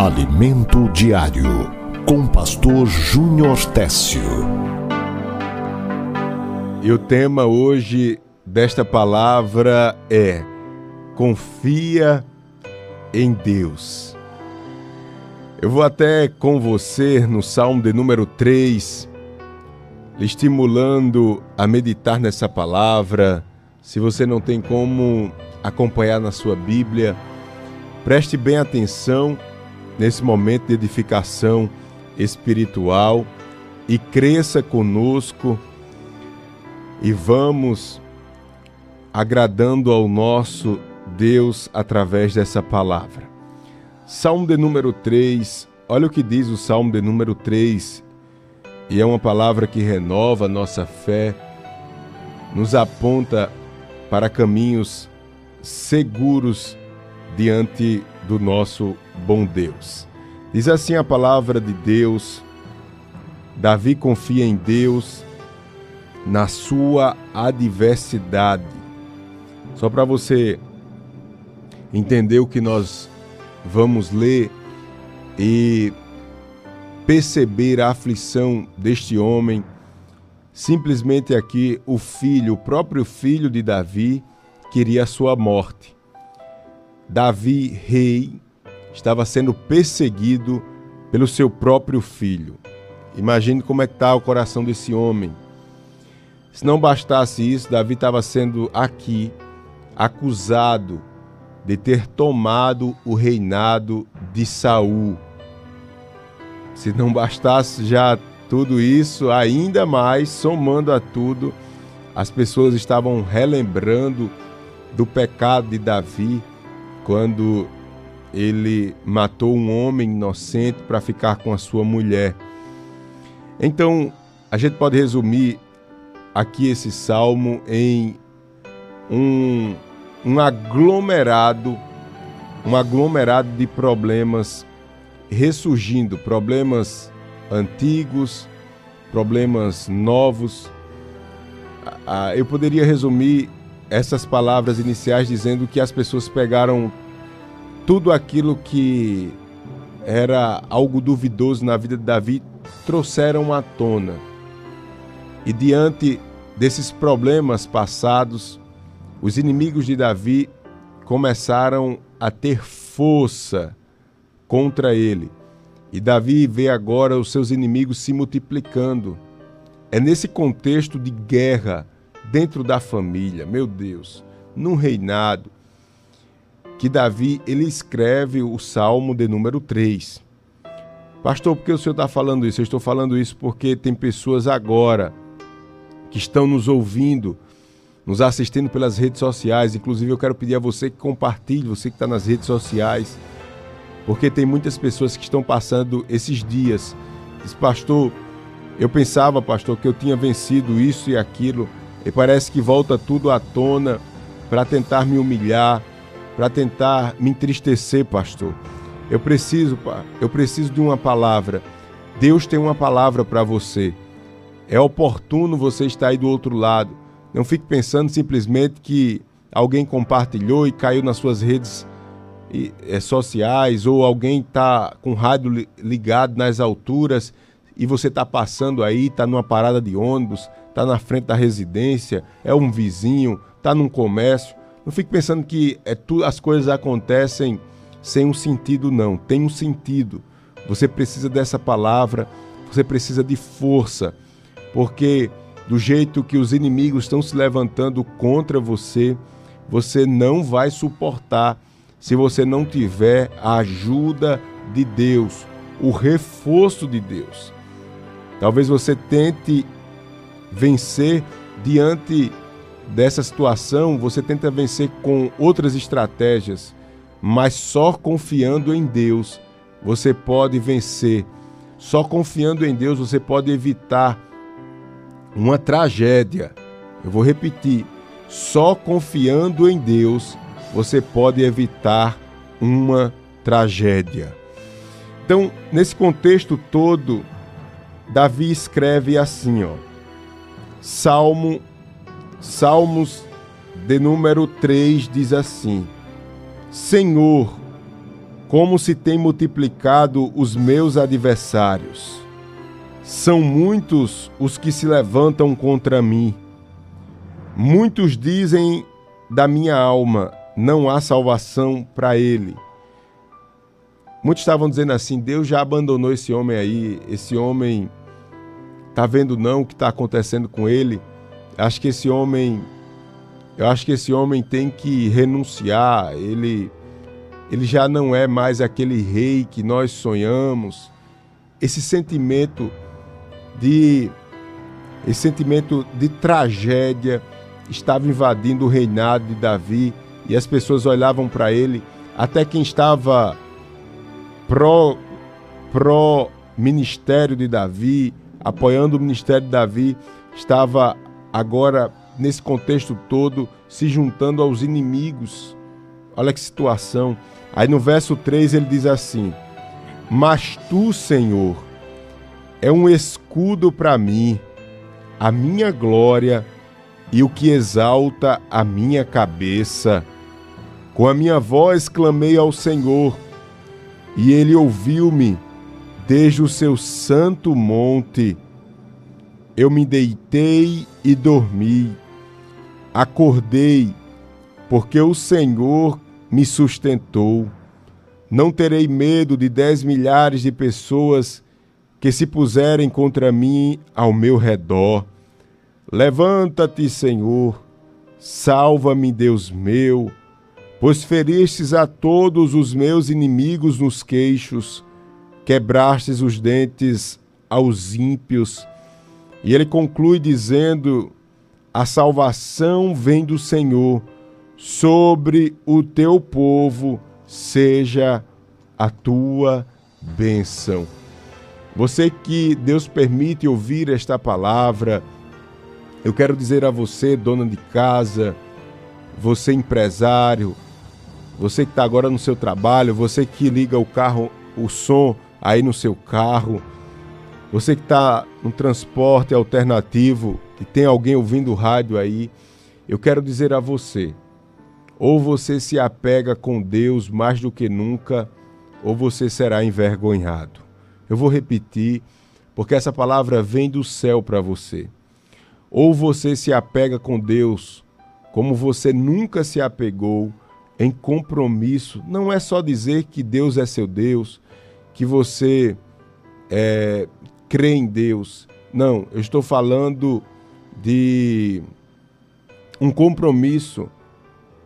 Alimento Diário, com Pastor Júnior Técio. E o tema hoje desta palavra é: Confia em Deus. Eu vou até com você no Salmo de número 3, estimulando a meditar nessa palavra. Se você não tem como acompanhar na sua Bíblia, preste bem atenção nesse momento de edificação espiritual e cresça conosco e vamos agradando ao nosso Deus através dessa palavra. Salmo de número 3, olha o que diz o Salmo de número 3, e é uma palavra que renova nossa fé, nos aponta para caminhos seguros diante do nosso bom Deus. Diz assim a palavra de Deus: Davi confia em Deus na sua adversidade. Só para você entender o que nós vamos ler e perceber a aflição deste homem, simplesmente aqui o filho, o próprio filho de Davi, queria a sua morte. Davi, rei, estava sendo perseguido pelo seu próprio filho. Imagine como é que está o coração desse homem. Se não bastasse isso, Davi estava sendo aqui acusado de ter tomado o reinado de Saul. Se não bastasse já tudo isso, ainda mais somando a tudo, as pessoas estavam relembrando do pecado de Davi quando ele matou um homem inocente para ficar com a sua mulher. Então, a gente pode resumir aqui esse salmo em um, um aglomerado, um aglomerado de problemas ressurgindo, problemas antigos, problemas novos. Eu poderia resumir essas palavras iniciais dizendo que as pessoas pegaram tudo aquilo que era algo duvidoso na vida de Davi, trouxeram à tona. E diante desses problemas passados, os inimigos de Davi começaram a ter força contra ele. E Davi vê agora os seus inimigos se multiplicando. É nesse contexto de guerra dentro da família, meu Deus, num reinado, que Davi ele escreve o Salmo de número 3. Pastor, por que o senhor está falando isso? Eu estou falando isso porque tem pessoas agora que estão nos ouvindo, nos assistindo pelas redes sociais. Inclusive, eu quero pedir a você que compartilhe, você que está nas redes sociais, porque tem muitas pessoas que estão passando esses dias. Diz, pastor, eu pensava, pastor, que eu tinha vencido isso e aquilo, e parece que volta tudo à tona para tentar me humilhar, para tentar me entristecer, pastor. Eu preciso, eu preciso de uma palavra. Deus tem uma palavra para você. É oportuno você estar aí do outro lado. Não fique pensando simplesmente que alguém compartilhou e caiu nas suas redes é, sociais ou alguém está com rádio ligado nas alturas e você está passando aí, está numa parada de ônibus, está na frente da residência, é um vizinho, está num comércio. Não fique pensando que é tu, as coisas acontecem sem um sentido, não. Tem um sentido. Você precisa dessa palavra, você precisa de força, porque do jeito que os inimigos estão se levantando contra você, você não vai suportar se você não tiver a ajuda de Deus, o reforço de Deus. Talvez você tente vencer diante dessa situação, você tenta vencer com outras estratégias, mas só confiando em Deus você pode vencer. Só confiando em Deus você pode evitar uma tragédia. Eu vou repetir: só confiando em Deus você pode evitar uma tragédia. Então, nesse contexto todo, Davi escreve assim, ó: Salmo Salmos de número 3 diz assim: Senhor, como se tem multiplicado os meus adversários. São muitos os que se levantam contra mim. Muitos dizem da minha alma: não há salvação para ele. Muitos estavam dizendo assim: Deus já abandonou esse homem aí, esse homem tá vendo não o que está acontecendo com ele. Acho que esse homem, eu acho que esse homem tem que renunciar. Ele, ele já não é mais aquele rei que nós sonhamos. Esse sentimento de, esse sentimento de tragédia estava invadindo o reinado de Davi e as pessoas olhavam para ele, até quem estava pró, pró ministério de Davi, apoiando o ministério de Davi, estava agora nesse contexto todo se juntando aos inimigos. Olha que situação. Aí no verso 3 ele diz assim: Mas tu, Senhor, é um escudo para mim, a minha glória e o que exalta a minha cabeça. Com a minha voz clamei ao Senhor, e ele ouviu-me desde o seu santo monte. Eu me deitei e dormi. Acordei, porque o Senhor me sustentou. Não terei medo de dez milhares de pessoas que se puserem contra mim ao meu redor. Levanta-te, Senhor, salva-me, Deus meu, pois feristes a todos os meus inimigos nos queixos, quebrastes os dentes aos ímpios. E ele conclui dizendo: A salvação vem do Senhor, sobre o teu povo seja a tua bênção. Você que Deus permite ouvir esta palavra, eu quero dizer a você, dona de casa, você empresário, você que está agora no seu trabalho, você que liga o carro, o som aí no seu carro, você que está no transporte alternativo, que tem alguém ouvindo rádio aí, eu quero dizer a você, ou você se apega com Deus mais do que nunca, ou você será envergonhado. Eu vou repetir, porque essa palavra vem do céu para você. Ou você se apega com Deus como você nunca se apegou, em compromisso. Não é só dizer que Deus é seu Deus, que você é, crê em Deus. Não, eu estou falando de um compromisso,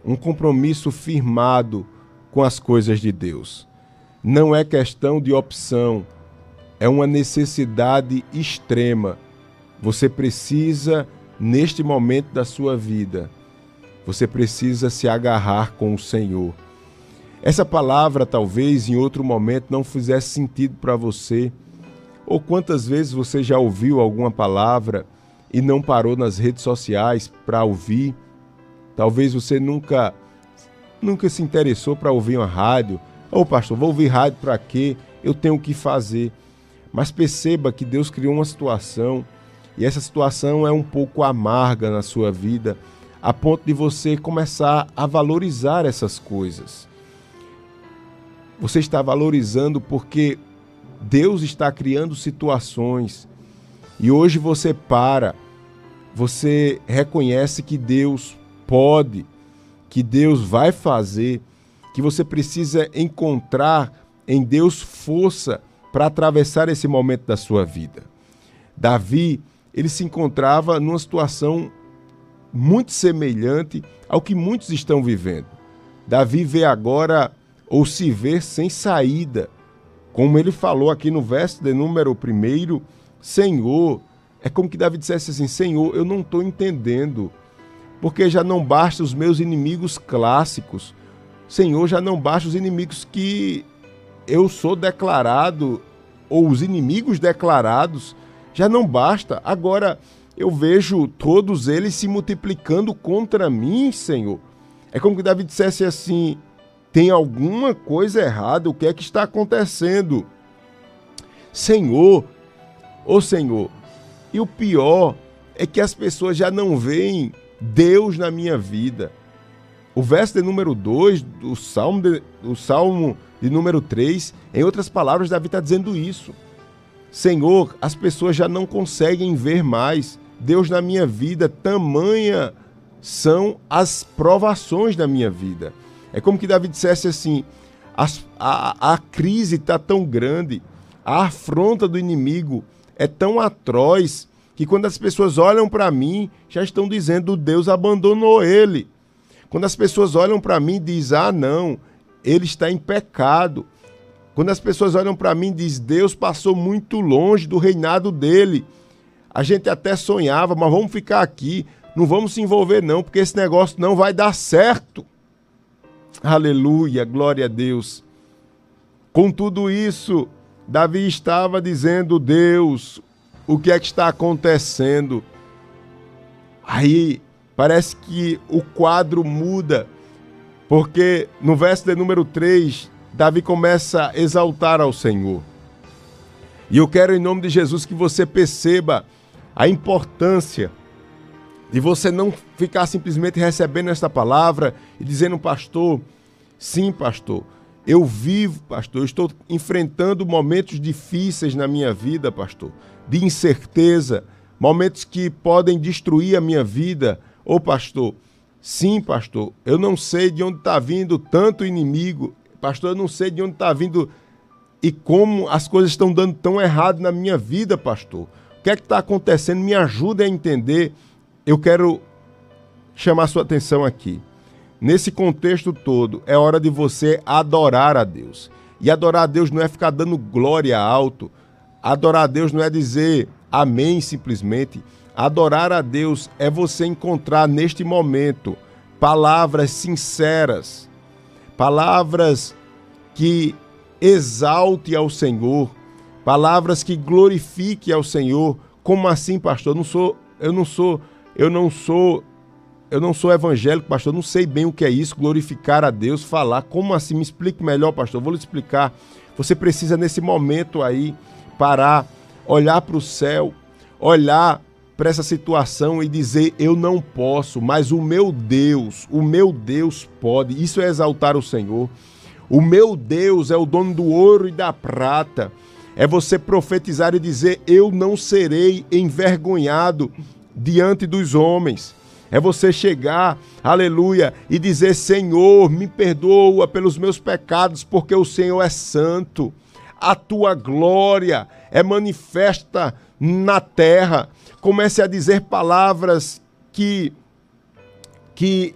um compromisso firmado com as coisas de Deus. Não é questão de opção, é uma necessidade extrema. Você precisa, neste momento da sua vida, você precisa se agarrar com o Senhor. Essa palavra talvez em outro momento não fizesse sentido para você. Ou quantas vezes você já ouviu alguma palavra e não parou nas redes sociais para ouvir? Talvez você nunca nunca se interessou para ouvir uma rádio. Ô oh, pastor, vou ouvir rádio para quê? Eu tenho o que fazer. Mas perceba que Deus criou uma situação e essa situação é um pouco amarga na sua vida, a ponto de você começar a valorizar essas coisas. Você está valorizando porque Deus está criando situações e hoje você para, você reconhece que Deus pode, que Deus vai fazer, que você precisa encontrar em Deus força para atravessar esse momento da sua vida. Davi, ele se encontrava numa situação muito semelhante ao que muitos estão vivendo. Davi vê agora ou se vê sem saída. Como ele falou aqui no verso de número primeiro, Senhor, é como que Davi dissesse assim: Senhor, eu não estou entendendo, porque já não basta os meus inimigos clássicos, Senhor, já não basta os inimigos que eu sou declarado, ou os inimigos declarados, já não basta. Agora eu vejo todos eles se multiplicando contra mim, Senhor. É como que Davi dissesse assim: tem alguma coisa errada, o que é que está acontecendo? Senhor, ô Senhor, e o pior é que as pessoas já não veem Deus na minha vida. o verso de número 2 do Salmo de, o Salmo de número 3, em outras palavras, Davi está dizendo isso. Senhor, as pessoas já não conseguem ver mais. Deus na minha vida, tamanha são as provações da minha vida. É como que Davi dissesse assim: a, a, a crise está tão grande, a afronta do inimigo é tão atroz, que quando as pessoas olham para mim, já estão dizendo: Deus abandonou ele. Quando as pessoas olham para mim dizem: Ah, não, ele está em pecado. Quando as pessoas olham para mim dizem: Deus passou muito longe do reinado dele. A gente até sonhava, mas vamos ficar aqui. Não vamos se envolver, não, porque esse negócio não vai dar certo. Aleluia, glória a Deus. Com tudo isso, Davi estava dizendo: Deus, o que é que está acontecendo? Aí parece que o quadro muda, porque no verso de número 3, Davi começa a exaltar ao Senhor. E eu quero, em nome de Jesus, que você perceba a importância de você não ficar simplesmente recebendo esta palavra e dizendo, pastor, sim, pastor, eu vivo, pastor, eu estou enfrentando momentos difíceis na minha vida, pastor, de incerteza, momentos que podem destruir a minha vida. Ô, pastor, sim, pastor, eu não sei de onde está vindo tanto inimigo, pastor, eu não sei de onde está vindo e como as coisas estão dando tão errado na minha vida, pastor. O que é que está acontecendo? Me ajuda a entender. Eu quero chamar sua atenção aqui. Nesse contexto todo, é hora de você adorar a Deus. E adorar a Deus não é ficar dando glória alto. Adorar a Deus não é dizer amém simplesmente. Adorar a Deus é você encontrar neste momento palavras sinceras, palavras que exalte ao Senhor, palavras que glorifique ao Senhor. Como assim, pastor? Eu não sou, eu não sou, eu não sou eu não sou evangélico, pastor, não sei bem o que é isso, glorificar a Deus, falar. Como assim? Me explique melhor, pastor. vou lhe explicar. Você precisa, nesse momento aí, parar, olhar para o céu, olhar para essa situação e dizer: Eu não posso, mas o meu Deus, o meu Deus pode. Isso é exaltar o Senhor. O meu Deus é o dono do ouro e da prata. É você profetizar e dizer: Eu não serei envergonhado diante dos homens. É você chegar, aleluia, e dizer: Senhor, me perdoa pelos meus pecados, porque o Senhor é santo. A tua glória é manifesta na terra. Comece a dizer palavras que que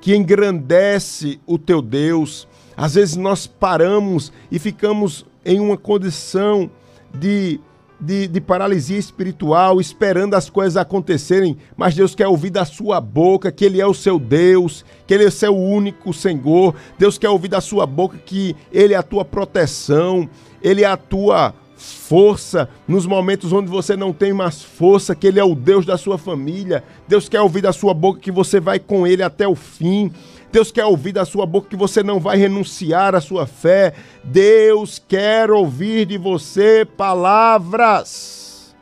que engrandece o teu Deus. Às vezes nós paramos e ficamos em uma condição de de, de, paralisia espiritual, esperando as coisas acontecerem, mas Deus quer ouvir da sua boca que Ele é o seu Deus, que Ele é o seu único Senhor. Deus quer ouvir da sua boca que Ele é a tua proteção, Ele é a tua força nos momentos onde você não tem mais força, que Ele é o Deus da sua família. Deus quer ouvir da sua boca que você vai com Ele até o fim. Deus quer ouvir da sua boca que você não vai renunciar à sua fé. Deus quer ouvir de você palavras.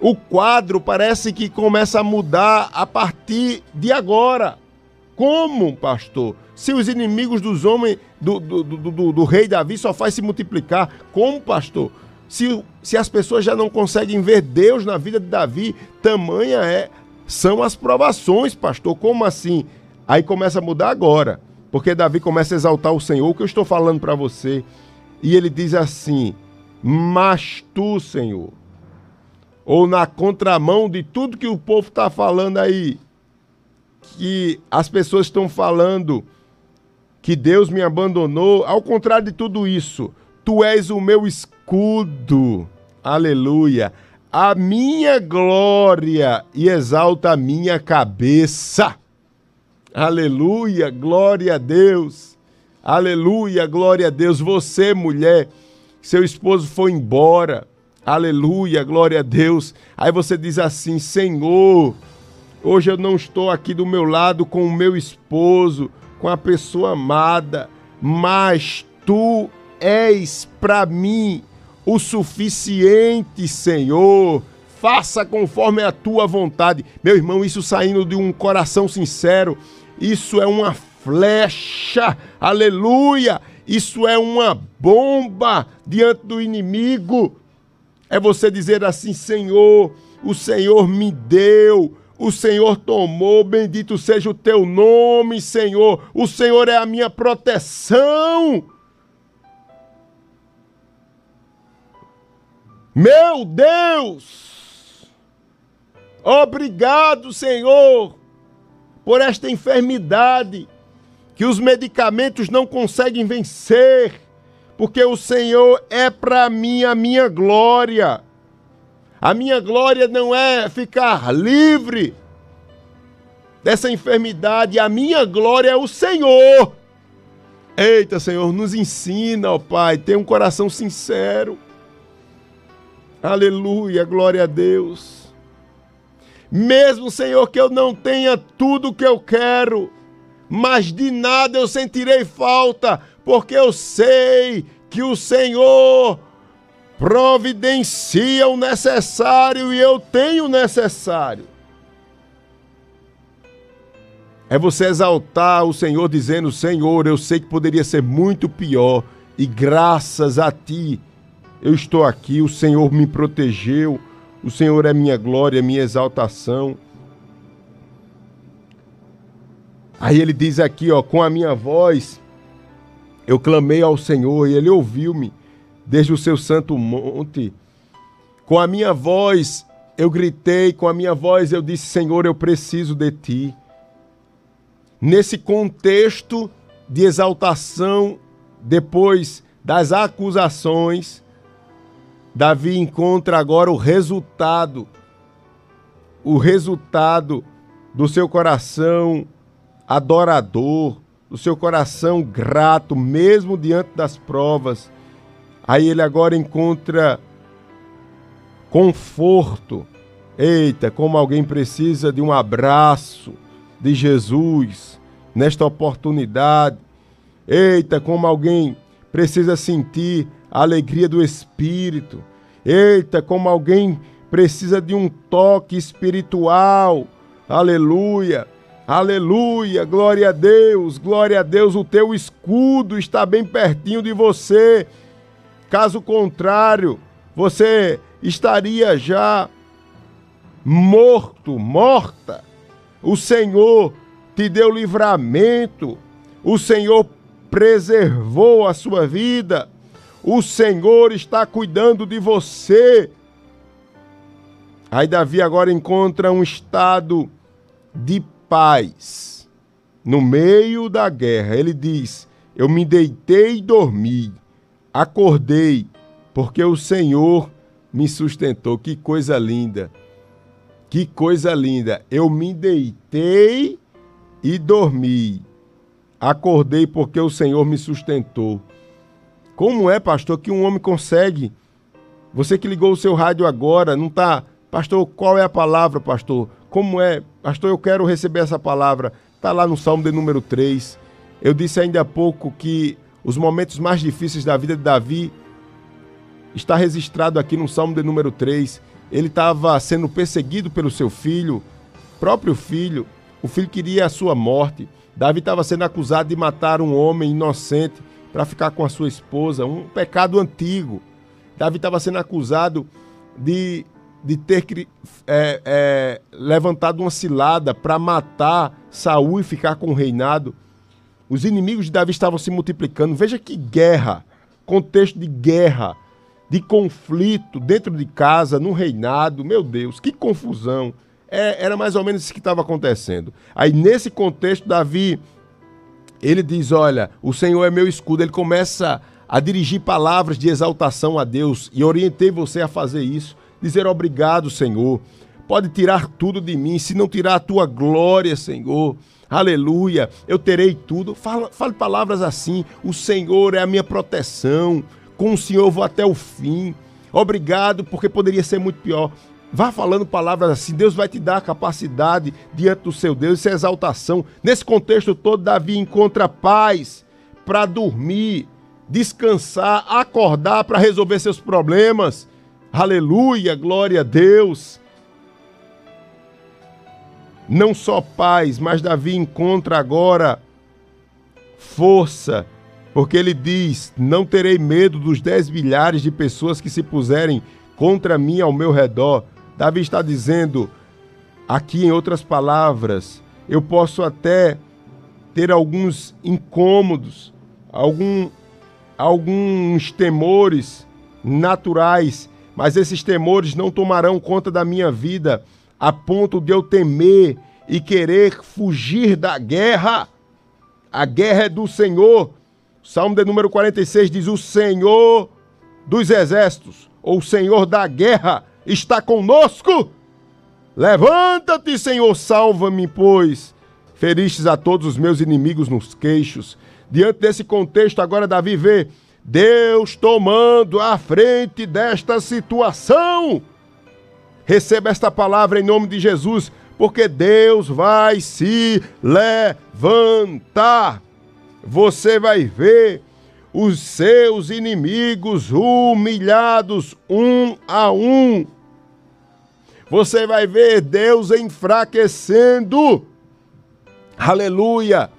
O quadro parece que começa a mudar a partir de agora. Como, pastor? Se os inimigos dos homens do, do, do, do, rei Davi só faz se multiplicar, como, pastor? Se, se as pessoas já não conseguem ver Deus na vida de Davi, tamanha é são as provações, pastor. Como assim? Aí começa a mudar agora, porque Davi começa a exaltar o Senhor, o que eu estou falando para você. E ele diz assim: Mas tu, Senhor, ou na contramão de tudo que o povo está falando aí, que as pessoas estão falando que Deus me abandonou, ao contrário de tudo isso, tu és o meu escudo, aleluia, a minha glória e exalta a minha cabeça. Aleluia, glória a Deus. Aleluia, glória a Deus. Você, mulher, seu esposo foi embora. Aleluia, glória a Deus. Aí você diz assim: Senhor, hoje eu não estou aqui do meu lado com o meu esposo, com a pessoa amada, mas tu és para mim o suficiente, Senhor. Faça conforme a tua vontade. Meu irmão, isso saindo de um coração sincero isso é uma flecha, aleluia, isso é uma bomba diante do inimigo. É você dizer assim: Senhor, o Senhor me deu, o Senhor tomou, bendito seja o teu nome, Senhor. O Senhor é a minha proteção. Meu Deus! Obrigado, Senhor, por esta enfermidade que os medicamentos não conseguem vencer, porque o Senhor é para mim a minha glória. A minha glória não é ficar livre dessa enfermidade, a minha glória é o Senhor. Eita, Senhor, nos ensina, ó Pai, ter um coração sincero Aleluia, glória a Deus. Mesmo, Senhor, que eu não tenha tudo o que eu quero, mas de nada eu sentirei falta, porque eu sei que o Senhor providencia o necessário e eu tenho o necessário. É você exaltar o Senhor dizendo: Senhor, eu sei que poderia ser muito pior, e graças a Ti eu estou aqui, o Senhor me protegeu, o Senhor é minha glória, minha exaltação. Aí ele diz aqui, ó, com a minha voz eu clamei ao Senhor e ele ouviu-me desde o seu santo monte. Com a minha voz eu gritei, com a minha voz eu disse: Senhor, eu preciso de ti. Nesse contexto de exaltação, depois das acusações, Davi encontra agora o resultado, o resultado do seu coração adorador, do seu coração grato, mesmo diante das provas. Aí ele agora encontra conforto. Eita, como alguém precisa de um abraço de Jesus nesta oportunidade. Eita, como alguém precisa sentir a alegria do Espírito. Eita, como alguém precisa de um toque espiritual. Aleluia. Aleluia, glória a Deus, glória a Deus. O teu escudo está bem pertinho de você. Caso contrário, você estaria já morto, morta. O Senhor te deu livramento. O Senhor preservou a sua vida. O Senhor está cuidando de você. Aí Davi agora encontra um estado de paz no meio da guerra. Ele diz: Eu me deitei e dormi, acordei, porque o Senhor me sustentou. Que coisa linda! Que coisa linda! Eu me deitei e dormi, acordei, porque o Senhor me sustentou. Como é, pastor, que um homem consegue? Você que ligou o seu rádio agora, não está. Pastor, qual é a palavra, pastor? Como é? Pastor, eu quero receber essa palavra. Está lá no Salmo de número 3. Eu disse ainda há pouco que os momentos mais difíceis da vida de Davi está registrado aqui no Salmo de número 3. Ele estava sendo perseguido pelo seu filho, próprio filho. O filho queria a sua morte. Davi estava sendo acusado de matar um homem inocente para ficar com a sua esposa, um pecado antigo. Davi estava sendo acusado de, de ter é, é, levantado uma cilada para matar Saul e ficar com o reinado. Os inimigos de Davi estavam se multiplicando. Veja que guerra, contexto de guerra, de conflito dentro de casa, no reinado. Meu Deus, que confusão. É, era mais ou menos isso que estava acontecendo. Aí, nesse contexto, Davi ele diz: Olha, o Senhor é meu escudo. Ele começa a dirigir palavras de exaltação a Deus e orientei você a fazer isso. Dizer obrigado, Senhor. Pode tirar tudo de mim, se não tirar a tua glória, Senhor. Aleluia, eu terei tudo. Fala, fale palavras assim: O Senhor é a minha proteção. Com o Senhor vou até o fim. Obrigado, porque poderia ser muito pior. Vá falando palavras assim, Deus vai te dar a capacidade diante do seu Deus, isso é exaltação. Nesse contexto todo, Davi encontra paz para dormir, descansar, acordar para resolver seus problemas. Aleluia, glória a Deus. não só paz, mas Davi encontra agora força, porque ele diz: Não terei medo dos dez milhares de pessoas que se puserem contra mim ao meu redor. Davi está dizendo, aqui em outras palavras, eu posso até ter alguns incômodos, algum, alguns temores naturais, mas esses temores não tomarão conta da minha vida a ponto de eu temer e querer fugir da guerra. A guerra é do Senhor. Salmo de número 46 diz: O Senhor dos exércitos, ou o Senhor da guerra, está conosco. Levanta-te, Senhor, salva-me, pois feristes a todos os meus inimigos nos queixos. Diante desse contexto, agora Davi vê Deus tomando a frente desta situação. Receba esta palavra em nome de Jesus, porque Deus vai se levantar. Você vai ver os seus inimigos humilhados um a um. Você vai ver Deus enfraquecendo Aleluia!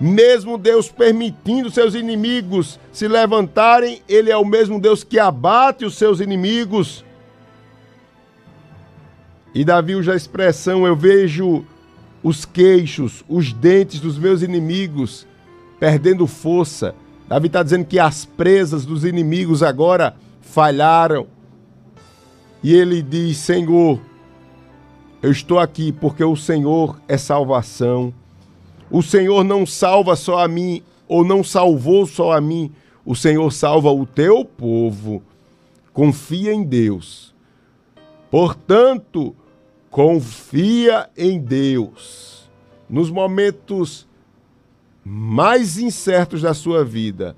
Mesmo Deus permitindo seus inimigos se levantarem, Ele é o mesmo Deus que abate os seus inimigos. E Davi usa a expressão: Eu vejo os queixos, os dentes dos meus inimigos perdendo força. Davi está dizendo que as presas dos inimigos agora falharam. E ele diz: Senhor, eu estou aqui porque o Senhor é salvação. O Senhor não salva só a mim, ou não salvou só a mim. O Senhor salva o teu povo. Confia em Deus. Portanto, confia em Deus. Nos momentos mais incertos da sua vida,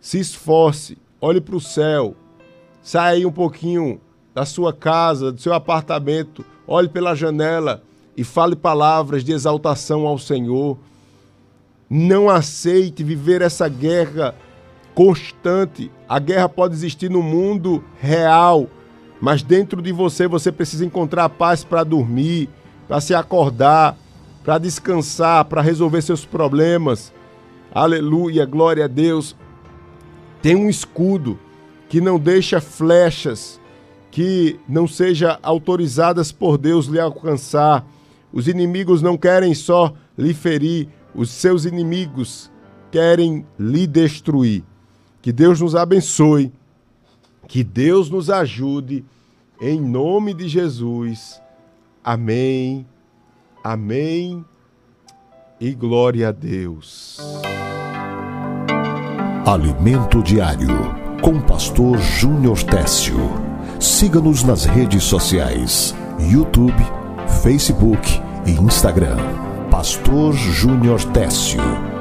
se esforce, olhe para o céu, saia um pouquinho da sua casa, do seu apartamento, olhe pela janela e fale palavras de exaltação ao Senhor. Não aceite viver essa guerra constante. A guerra pode existir no mundo real, mas dentro de você você precisa encontrar paz para dormir, para se acordar, para descansar, para resolver seus problemas. Aleluia, glória a Deus. Tem um escudo que não deixa flechas que não seja autorizadas por Deus lhe alcançar os inimigos não querem só lhe ferir, os seus inimigos querem lhe destruir. Que Deus nos abençoe, que Deus nos ajude, em nome de Jesus. Amém, amém e glória a Deus. Alimento Diário, com Pastor Júnior Técio. Siga-nos nas redes sociais: YouTube, Facebook e Instagram. Pastor Júnior Técio.